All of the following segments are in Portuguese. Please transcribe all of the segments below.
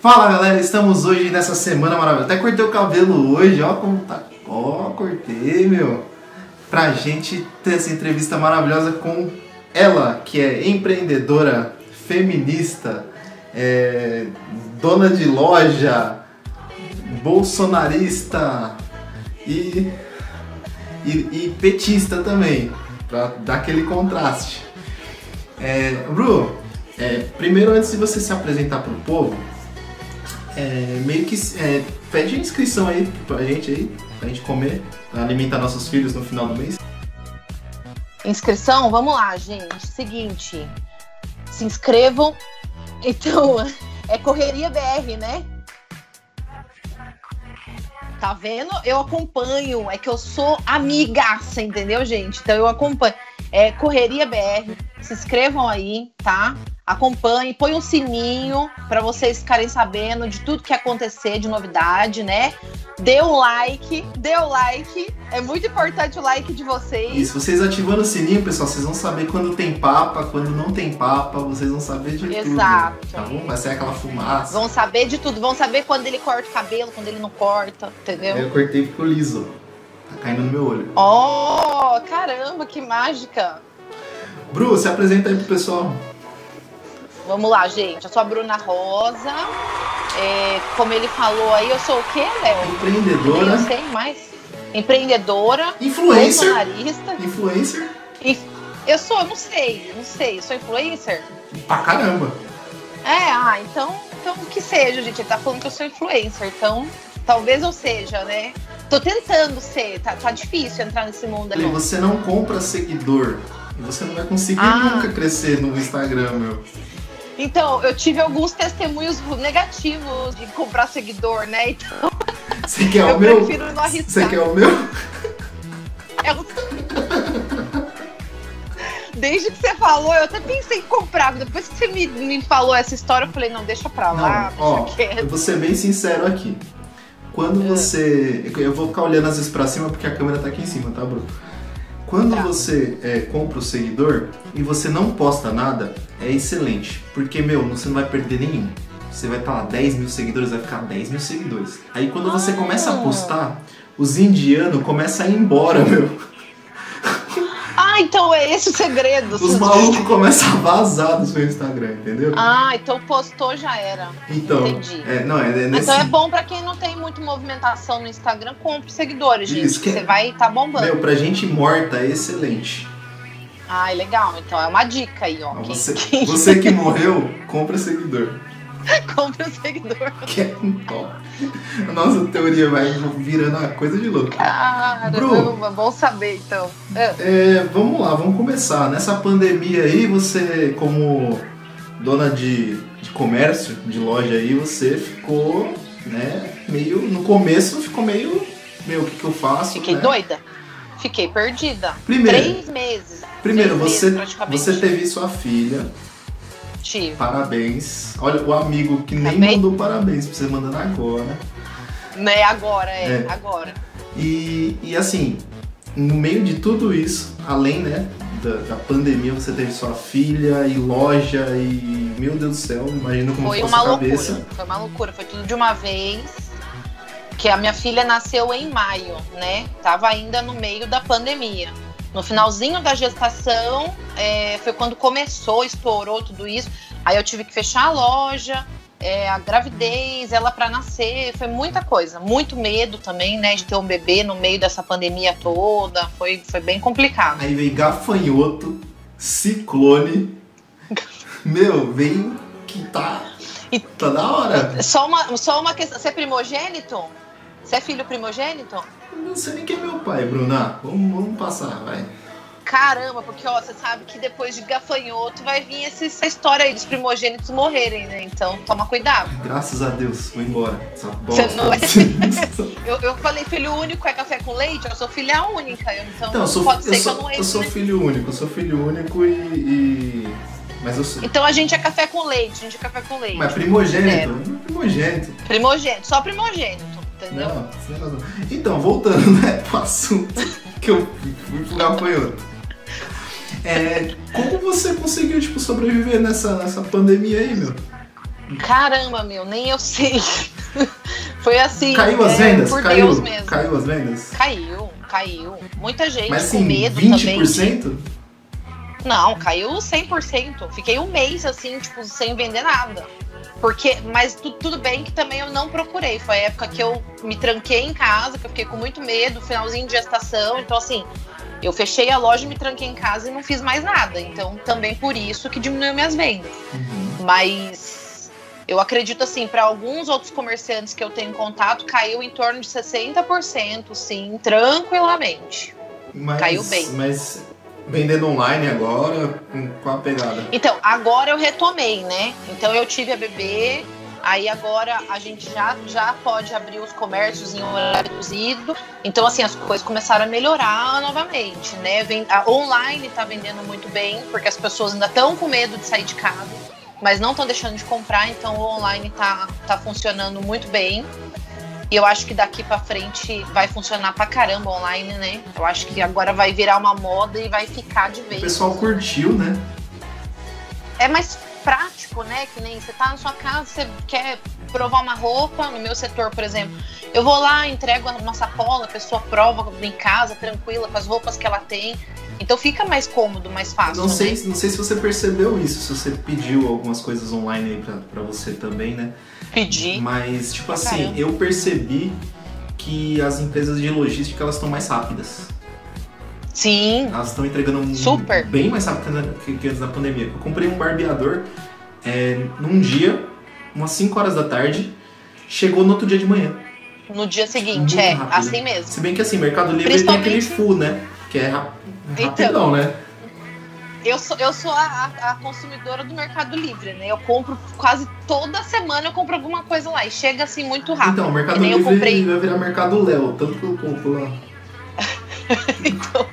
Fala galera, estamos hoje nessa semana maravilhosa. Até cortei o cabelo hoje, ó como tá. Ó, cortei, meu. Pra gente ter essa entrevista maravilhosa com ela, que é empreendedora, feminista, é, dona de loja, bolsonarista e, e, e petista também, pra dar aquele contraste. É, Bru, é, primeiro antes de você se apresentar pro povo, é, meio que é, pede inscrição aí pra gente aí, pra gente comer, pra alimentar nossos filhos no final do mês. Inscrição? Vamos lá, gente. Seguinte, se inscrevam. Então, é Correria BR, né? Tá vendo? Eu acompanho. É que eu sou amigaça, entendeu, gente? Então eu acompanho. É Correria BR. Se inscrevam aí, tá? acompanhe, põe um sininho para vocês ficarem sabendo de tudo que acontecer de novidade, né? Dê um like, dê o um like. É muito importante o like de vocês. Isso, vocês ativando o sininho, pessoal, vocês vão saber quando tem papa, quando não tem papa, vocês vão saber de Exato. tudo. Exato. Tá bom? Vai ser aquela fumaça. Vão saber de tudo, vão saber quando ele corta o cabelo, quando ele não corta, entendeu? Eu cortei ficou liso. Tá caindo no meu olho. Oh, caramba, que mágica! Bru, se apresenta aí pro pessoal. Vamos lá, gente. Eu sou a Bruna Rosa. É, como ele falou aí, eu sou o quê, Léo? Empreendedora. Eu sei mais. Empreendedora. Influencer. Influencer. Eu sou, não sei, não sei. Eu sou influencer? Pra caramba. É, ah, então, então que seja, gente. Ele tá falando que eu sou influencer, então talvez eu seja, né? Tô tentando ser, tá, tá difícil entrar nesse mundo ali. Você não compra seguidor. E você não vai conseguir ah. nunca crescer no Instagram, meu. Então, eu tive alguns testemunhos negativos de comprar seguidor, né? Então. Você quer o meu? Você quer o meu? Eu... Desde que você falou, eu até pensei em comprar. Depois que você me, me falou essa história, eu falei, não, deixa pra lá, não, deixa ó, quieto. Eu vou ser bem sincero aqui. Quando é. você. Eu vou ficar olhando às vezes pra cima porque a câmera tá aqui em cima, tá, Bruno? Quando tá. você é, compra o seguidor e você não posta nada, é excelente. Porque, meu, você não vai perder nenhum. Você vai estar lá, 10 mil seguidores, vai ficar 10 mil seguidores. Aí quando você começa a ah. postar, os indianos começam a ir embora, meu. Ah, então é esse o segredo. Os malucos começam a vazar do seu Instagram, entendeu? Ah, então postou já era. Então, Entendi. É, não, é, é nesse... Então é bom pra quem não tem muito movimentação no Instagram, compre seguidores, gente. Isso, que... Você vai estar tá bombando. Meu, pra gente morta é excelente. Ah, legal. Então é uma dica aí, ó. Você, você que morreu, compra seguidor. Compre um seguidor. Que é um top. A nossa teoria vai virando uma coisa de louco. Caramba, bom saber então. É. É, vamos lá, vamos começar. Nessa pandemia aí, você, como dona de, de comércio, de loja aí, você ficou, né, meio. No começo ficou meio. Meu, o que, que eu faço? Fiquei né? doida. Fiquei perdida. Primeiro, Três meses. Primeiro, três você, meses, você teve sua filha Parabéns. Olha, o amigo que nem mandou parabéns pra você mandando agora. Né, agora, é, é. agora. E, e assim, no meio de tudo isso, além, né, da, da, pandemia, você teve sua filha e loja e, meu Deus do céu, imagina como foi, foi uma loucura. cabeça. Foi uma loucura, foi tudo de uma vez. Que a minha filha nasceu em maio, né? Tava ainda no meio da pandemia. No finalzinho da gestação é, foi quando começou, estourou tudo isso. Aí eu tive que fechar a loja, é, a gravidez, ela para nascer, foi muita coisa. Muito medo também, né, de ter um bebê no meio dessa pandemia toda. Foi, foi bem complicado. Aí veio gafanhoto, ciclone. Meu, veio que tá. E, tá da hora. Só uma, só uma questão. Você é primogênito? Você é filho primogênito? Não sei nem quem é meu pai, Bruna. Vamos, vamos passar, vai. Caramba, porque ó, você sabe que depois de gafanhoto vai vir essa história aí dos primogênitos morrerem, né? Então toma cuidado. Graças a Deus, vou embora. Essa bosta. Você não é... eu, eu falei filho único é café com leite, eu sou filha única. Então não, eu sou, pode ser sou, que eu não Eu sou filho único, eu sou filho único e... e... Mas eu sou... Então a gente é café com leite, a gente é café com leite. Mas primogênito? Primogênito. Primogênito, só primogênito entendeu? Não, então, voltando né, pro assunto que eu fui pro gafanhoto. É, como você conseguiu tipo, sobreviver nessa, nessa pandemia aí, meu? Caramba, meu, nem eu sei. Foi assim. Caiu as é, vendas? por caiu, Deus mesmo. caiu as vendas? Caiu, caiu. Muita gente Mas com assim, medo também. 20%? Não, caiu 100%. Fiquei um mês assim, tipo, sem vender nada. Porque, mas tu- tudo bem que também eu não procurei. Foi a época que eu me tranquei em casa, que eu fiquei com muito medo, finalzinho de gestação. Então, assim, eu fechei a loja, me tranquei em casa e não fiz mais nada. Então, também por isso que diminuiu minhas vendas. Uhum. Mas eu acredito assim, para alguns outros comerciantes que eu tenho contato, caiu em torno de 60%, sim, tranquilamente. Mas, Caiu bem. Mas vendendo online agora, qual a pegada? Então, agora eu retomei, né? Então eu tive a bebê, aí agora a gente já, já pode abrir os comércios em horário reduzido. Então, assim, as coisas começaram a melhorar novamente, né? A online tá vendendo muito bem, porque as pessoas ainda estão com medo de sair de casa, mas não estão deixando de comprar, então o online tá, tá funcionando muito bem. E eu acho que daqui pra frente vai funcionar pra caramba online, né? Eu acho que agora vai virar uma moda e vai ficar de O vez. pessoal curtiu, né? é mais prático, né? Que nem você tá na sua casa, você quer provar uma roupa, no meu setor, por exemplo, eu vou lá, entrego uma sacola, a pessoa prova em casa, tranquila, com as roupas que ela tem. Então fica mais cômodo, mais fácil. Não sei, né? não sei se você percebeu isso, se você pediu algumas coisas online aí pra você também, né? Pedir. Mas, tipo assim, caramba. eu percebi que as empresas de logística elas estão mais rápidas. Sim, Elas estão entregando Super. bem mais rápido que antes da pandemia. Eu comprei um barbeador é, num dia, umas 5 horas da tarde, chegou no outro dia de manhã. no dia seguinte, Muito é, rápido. assim mesmo. Se bem que assim, Mercado Livre ele tem aquele Principalmente- full, né? Que é Então. rapidão, né? Eu sou, eu sou a, a- consumidora do Mercado Livre, né? Eu compro quase toda semana, eu compro alguma coisa lá e chega assim muito rápido. Então, o Mercado nem eu Livre comprei. vai virar Mercado Léo, tanto que eu compro lá. Então,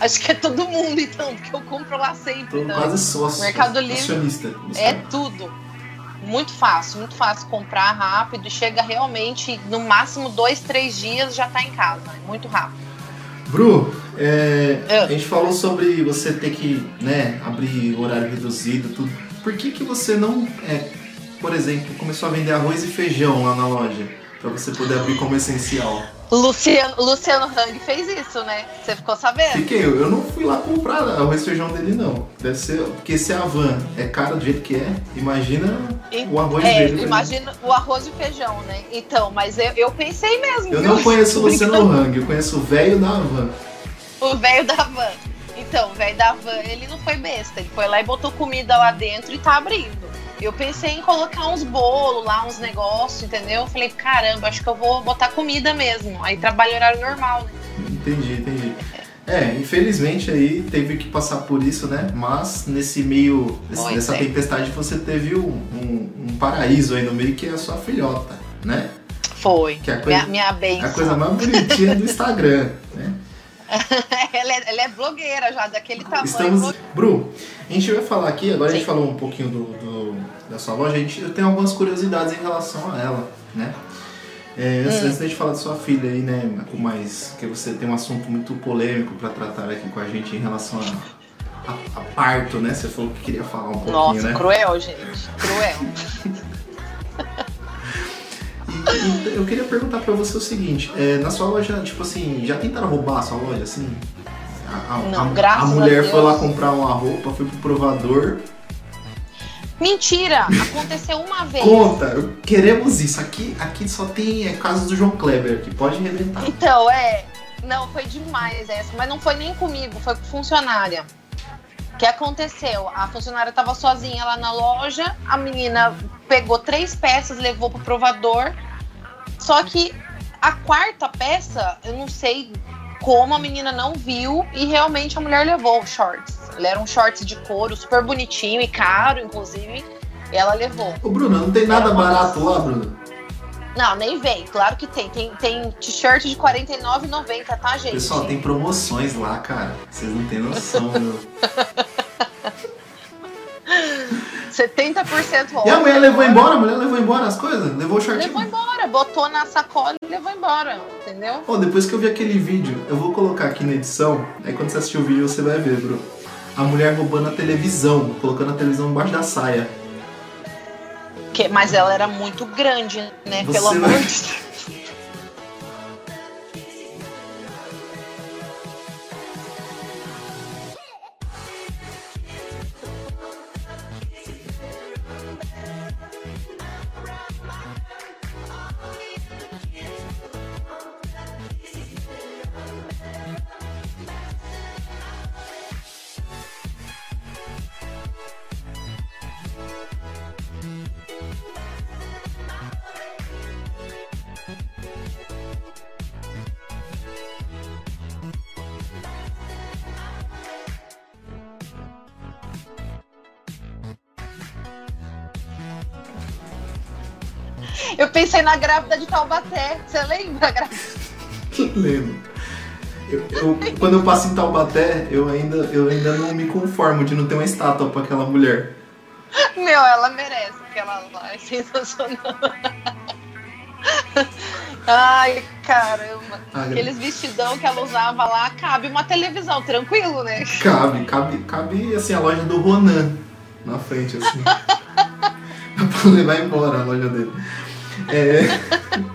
acho que é todo mundo, então, porque eu compro lá sempre. Então. quase sócio. Mercado Livre. É tudo. Muito fácil, muito fácil comprar rápido chega realmente no máximo dois, três dias já tá em casa. É muito rápido. Bru, é, É. a gente falou sobre você ter que né, abrir horário reduzido, tudo. Por que, que você não, é, por exemplo, começou a vender arroz e feijão lá na loja? Pra você poder abrir como essencial. Luciano, Luciano Hang fez isso, né? Você ficou sabendo? Fiquei, eu eu não fui lá comprar arroz e feijão dele, não. Deve ser, porque se a van é cara do jeito que é, imagina o arroz é, dele. imagina o arroz e feijão, né? Então, mas eu, eu pensei mesmo. Eu viu? não conheço o Luciano. Hang, eu conheço o velho da van. O velho da van. Então, o velho da van, ele não foi besta. Ele foi lá e botou comida lá dentro e tá abrindo. Eu pensei em colocar uns bolos lá, uns negócios, entendeu? Eu falei, caramba, acho que eu vou botar comida mesmo. Aí trabalho horário normal, né? Entendi, entendi. É, infelizmente aí teve que passar por isso, né? Mas nesse meio, Pois nessa é. tempestade você teve um, um- um paraíso aí no meio que é a sua filhota, né? Foi. Que é a coisa, Minha, minha a benção. coisa mais bonitinha do Instagram, né? ela, é, ela é blogueira já, daquele tamanho. Estamos. Bru, a gente vai falar aqui, agora a gente Sim. falou um pouquinho do, do- da sua loja, a gente, eu tenho algumas curiosidades em relação a ela, né? É, antes, Hum. antes da gente falar da sua filha aí, né, com mais. que você tem um assunto muito polêmico pra tratar aqui com a gente em relação a, a- a parto, né? Você falou que queria falar um pouquinho, Nossa, né? cruel, gente. Cruel. E, e eu queria perguntar pra você o seguinte, é, na sua loja, tipo assim, já tentaram roubar a sua loja, assim? A, a- Não, a- graças a a mulher Deus. foi lá comprar uma roupa, foi pro provador. Mentira! Aconteceu uma vez. Conta, queremos isso. Aqui, aqui só tem é, casos do João Kleber, que pode arrebentar. Então, é. Não, foi demais essa. Mas não foi nem comigo, foi com funcionária. O que aconteceu? A funcionária estava sozinha lá na loja, a menina pegou três peças, levou pro provador. Só que a quarta peça, eu não sei como a menina não viu e realmente a mulher levou os shorts. Ele era um shorts de couro, super bonitinho e caro, inclusive. E ela levou. Ô, Bruno, não tem nada barato lá, Bruno? Não, nem vem. Claro que tem. Tem, tem t-shirt de R$ 49,90, tá, gente? Pessoal, tem promoções lá, cara. Vocês não têm noção, meu. 70% off. E a mulher levou embora? A mulher levou embora as coisas? Levou o shortinho? Levou embora, botou na sacola e levou embora, entendeu? Pô, depois que eu vi aquele vídeo, eu vou colocar aqui na edição, aí quando você assistir o vídeo você vai ver, bro. A mulher roubando a televisão, colocando a televisão embaixo da saia. Porque, mas ela era muito grande, né? Você Pelo amor vai- de Deus. Eu pensei na grávida de Taubaté. Você lembra? Lembro. Eu, eu- quando eu passo em Taubaté, eu ainda, eu ainda não me conformo de não ter uma estátua pra aquela mulher. Meu, ela merece, porque ela lá é sensacional. Ai, caramba. Ah, Aqueles vestidão que ela usava lá, cabe uma televisão, tranquilo, né? Cabe, cabe, cabe assim, a loja do Ronan na frente, assim. Dá pra levar embora a loja dele. É...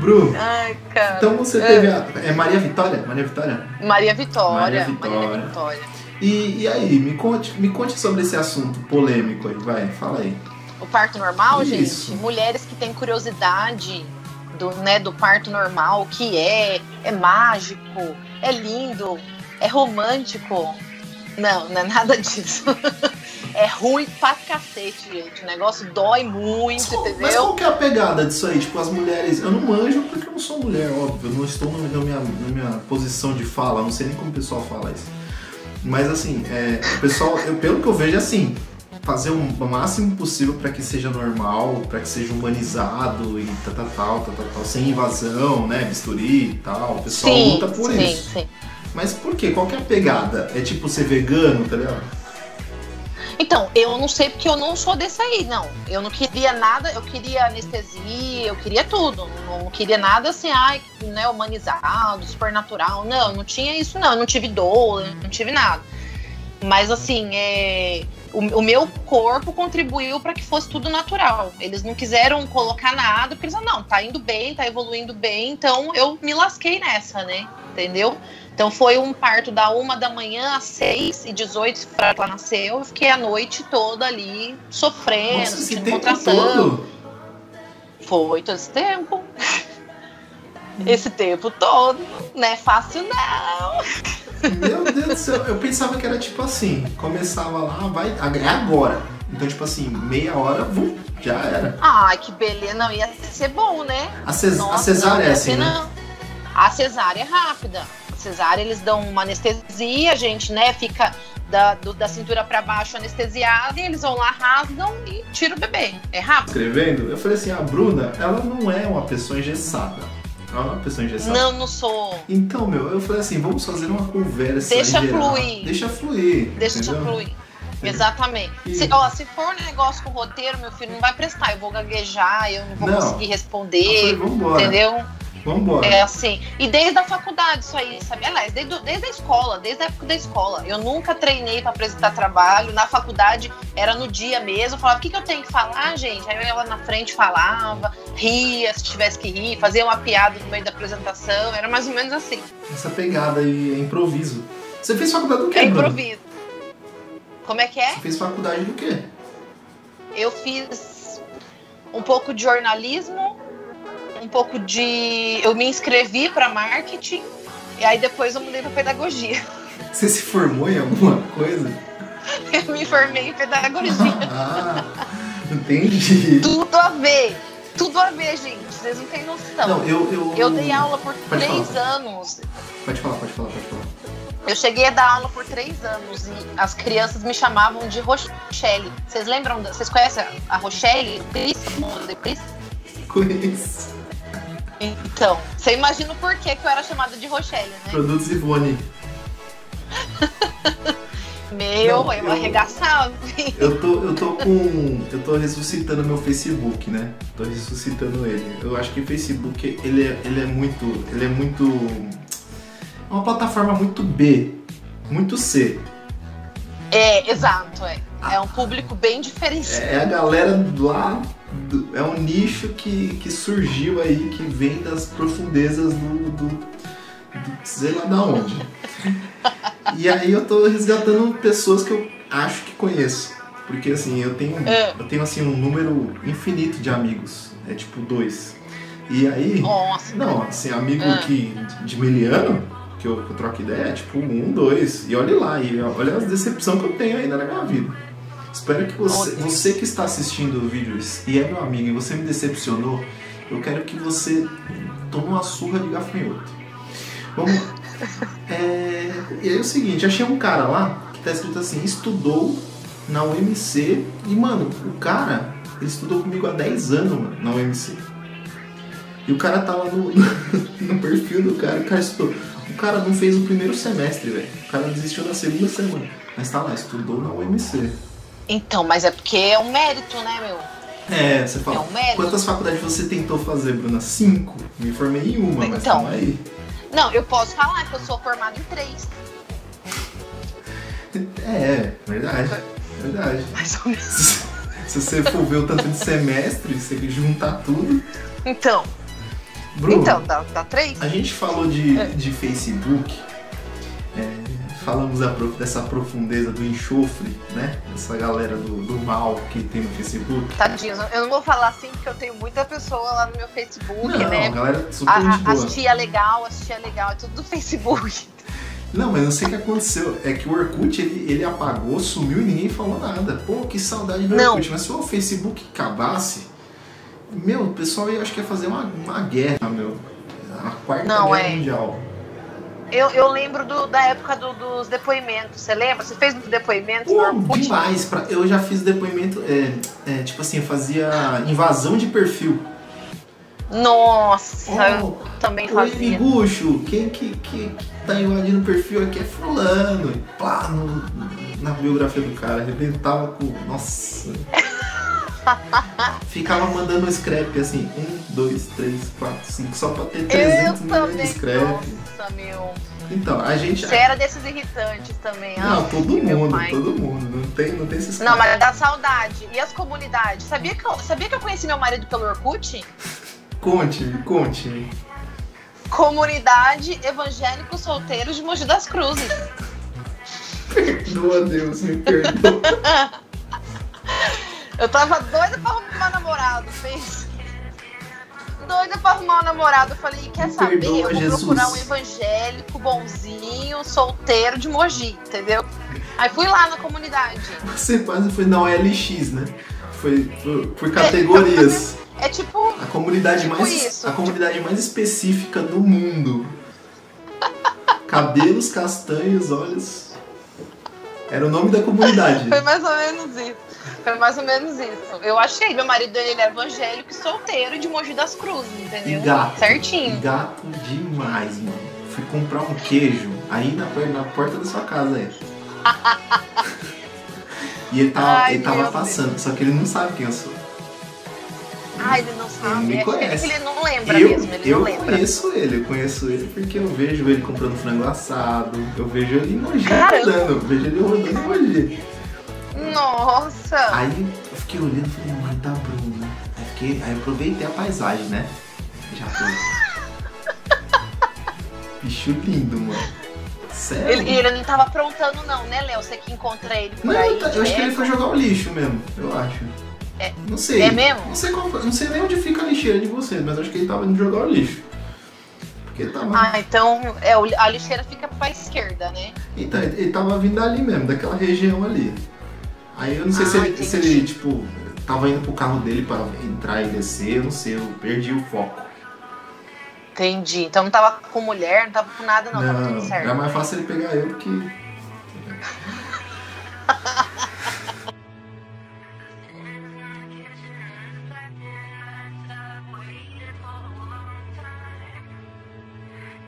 Bru, Ai, então você teve a. É Maria Vitória? Maria Vitória? Maria Vitória. Maria Maria Vitória. Vitória. E, e aí, me conte, me conte sobre esse assunto polêmico aí, vai, fala aí. O parto normal, Isso. gente, mulheres que têm curiosidade do, né, do parto normal, o que é, é mágico, é lindo, é romântico. Não, não é nada disso. é ruim pra cacete, gente. O negócio dói muito, Mas qual- Mas entendeu? qual que é a pegada disso aí? Tipo, as mulheres. Eu não manjo porque eu não sou mulher, óbvio. Eu não estou na minha, na minha posição de fala, não sei nem como o pessoal fala isso. Mas assim, é, o pessoal, eu, pelo que eu vejo, é assim. Fazer o máximo possível para que seja normal, para que seja humanizado e tal, tal, tal, tal, tal, sem invasão, né? Bisturi e tal. O pessoal sim, luta por sim, isso. sim. Mas por quê? Qual que é a pegada? É tipo ser vegano, tá ligado? Então, eu não sei porque eu não sou desse aí, não. Eu não queria nada, eu queria anestesia, eu queria tudo. Não queria nada assim, ai, né, humanizado, supernatural. Não, não tinha isso, não. Eu não tive dor, não tive nada. Mas assim, é, o, o meu corpo contribuiu para que fosse tudo natural. Eles não quiseram colocar nada, porque eles falaram, não, tá indo bem, tá evoluindo bem, então eu me lasquei nessa, né? Entendeu? Então foi um parto da uma da manhã às 6 e 18 para ela nasceu. Eu fiquei a noite toda ali sofrendo, Nossa, esse tempo contração. todo. Foi todo esse tempo. Esse tempo todo. Não é fácil, não. Meu Deus do céu, eu pensava que era tipo assim, começava lá, vai, é agora. Então, tipo assim, meia hora, vum, já era. Ai, que beleza. Não, ia ser bom, né? A, ces, a Nossa, cesárea não, é assim, né? não. A cesárea é rápida. A cesárea, eles dão uma anestesia, a gente, né, fica da, do- da cintura pra baixo anestesiada e eles vão lá, rasgam e tiram o bebê. É rápido. Escrevendo, eu falei assim, a Bruna, ela não é uma pessoa engessada. Não é uma pessoa engessada. Não, não sou. Então, meu, eu falei assim, vamos fazer uma conversa Deixa geral. fluir. Deixa fluir. Deixa entendeu? fluir. Exatamente. E- Se, ó, se for um negócio com roteiro, meu filho, não vai prestar. Eu vou gaguejar, eu não vou Não. conseguir falei, responder. vambora, Entendeu? Vambora. É assim. E desde a faculdade, isso aí, sabe? Aliás, desde, desde a escola, desde a época da escola. Eu nunca treinei pra apresentar trabalho. Na faculdade era no dia mesmo. Eu falava, o que, que eu tenho que falar, gente? Aí eu ia lá na frente, falava, ria se tivesse que rir, fazia uma piada no meio da apresentação. Era mais ou menos assim. Essa pegada aí é improviso. Você fez faculdade do quê, É improviso. Como é que é? Você fez faculdade do quê? Eu fiz um pouco de jornalismo, um pouco de. Eu me inscrevi para marketing, e aí depois eu mudei para pedagogia. Você se formou em alguma coisa? Eu me formei em pedagogia. ah, entendi. tudo a ver. Tudo a ver, gente. Vocês não têm noção. Não, eu, eu. Eu dei aula por Pode três falar. anos. Pode falar, pode falar, pode falar. Eu cheguei a dar aula por três anos e as crianças me chamavam de Rochelle. Vocês lembram? da- Vocês conhecem a Rochelle? Cris? Conheço. Então, você imagina o porquê que eu era chamada de Rochelle, né? Produtos Ivone. Meu, Não, eu, eu- arregaçava. Eu tô, eu tô com. Eu tô ressuscitando meu Facebook, né? Tô ressuscitando ele. Eu acho que o Facebook, ele é, ele é muito. Ele é muito. É uma plataforma muito B. Muito C. É, exato, é. É um público bem diferenciado. É a galera lá é um nicho que, que surgiu aí, que vem das profundezas do, do, do sei lá da onde. E aí eu tô resgatando pessoas que eu acho que conheço. Porque assim, eu tenho, É. eu tenho assim um número infinito de amigos. É tipo dois. E aí. Nossa. Não, assim, amigo Ah. que, de miliano, que eu, que eu troco ideia, é tipo um, dois. E olhe lá, e olha as decepções que eu tenho ainda na minha vida. Espero que você, você que está assistindo o vídeo e é meu amigo e você me decepcionou, eu quero que você tome uma surra de gafanhoto. Vamos lá. É, e aí é o seguinte, achei um cara lá que tá escrito assim, estudou na UMC e, mano, o cara, ele estudou comigo há 10 anos, mano, na UMC. E o cara tava no, no perfil do cara, o cara estudou. O cara não fez o primeiro semestre, velho. O cara desistiu na segunda semana. Mas tá lá, estudou na UMC. Então, mas é porque é um mérito, né, meu? É, você fala. É um mérito. Quantas faculdades você tentou fazer, Bruna? Cinco. Me formei em uma, mas Então. tamo aí. Não, eu posso falar que eu sou formada em três. É, verdade. Verdade. Mais ou menos. Se você for ver o tanto de semestre, você juntar tudo. Então, Bruno, então, dá, dá três? a gente falou de, É. de Facebook. Falamos dessa profundeza do enxofre, né? Essa galera do, do mal que tem no Facebook. Tadinhos, eu não vou falar assim porque eu tenho muita pessoa lá no meu Facebook, Não, né? a galera super A, a, as tia legal, as tia legal, é tudo do Facebook. Não, mas não sei o que aconteceu. É que o Orkut, ele, ele apagou, sumiu e ninguém falou nada. Pô, que saudade do Não. Orkut. Mas se o Facebook acabasse, meu, o pessoal ia, acho que ia fazer uma, uma guerra, meu. A quarta Não, guerra é. mundial. Eu, eu lembro do- da época do- dos depoimentos, você lembra? Você fez muito depoimento Pô, Orkut? demais. Pra, eu já fiz depoimento, é, é, tipo assim, eu fazia invasão de perfil. Nossa, Oh, eu também Oi, fazia. Miguxo, quem que, que, que tá invadindo o perfil aqui é fulano. E Pá, no- na biografia do cara, arrebentava com. Nossa. Ficava mandando scrap assim, um, dois, três, quatro, cinco, só pra ter Eu 300 milhões de scrap. Nossa, meu. Então, a gente. Você era desses irritantes também. Não, Ai, todo mundo, todo mundo. Não tem, não tem esses Não, mas dá saudade. E as comunidades? Sabia que, eu, sabia que eu conheci meu marido pelo Orkut? Conte-me, conte-me. Comunidade Evangélico Solteiro de Mogi das Cruzes. Perdoa, Deus, me perdoa. Eu tava doida pra arrumar namorado, fez. Doida pra arrumar um namorado. Eu falei, quer saber? perdoa, eu vou Jesus. procurar um evangélico, bonzinho, solteiro de Mogi, entendeu? Aí fui lá na comunidade. Você quase foi na OLX, né? Foi por, categorias. É tipo. A comunidade Tipo mais isso. a comunidade mais específica do mundo. Cabelos castanhos, olhos. Era o nome da comunidade. Foi mais ou menos isso. Foi mais ou menos isso. Eu achei, meu marido ele era evangélico e solteiro de Mogi das Cruzes, E entendeu? gato. Certinho. Gato demais, mano. Fui comprar um queijo aí na, na porta da sua casa aí. E ele tava, Ai, ele tava passando, só que ele não sabe quem eu sou. Ah, ele não sabe. me Acho que conhece. ele não lembra eu mesmo, ele eu não lembra. conheço ele, eu conheço ele porque eu vejo ele comprando frango assado, eu vejo ele em Mogi rodando, eu vejo ele rodando em Mogi. Nossa! Aí eu fiquei olhando e falei, mãe, tá Bruna. Aí, fiquei, aí eu aproveitei a paisagem, né? Já tô. Bicho lindo, mano. Sério? Ele, ele não tava aprontando, não, né, Léo? Você que encontra ele por Não, aí. eu acho que ele direto. foi jogar o lixo mesmo, eu acho. É- não sei. é mesmo? Não sei, qual não sei nem onde fica a lixeira de vocês, mas acho que ele tava indo jogar o lixo. Porque ele tava. Ah, então é, a lixeira fica pra esquerda, né? Então, ele, ele tava vindo dali mesmo, daquela região ali. Aí eu não sei se, Ah, ele, se ele, tipo, tava indo pro carro dele pra entrar e descer, eu não sei, eu perdi o foco. Entendi. Então não tava com mulher, não tava com nada, não, tava tudo certo. mais fácil ele pegar eu do que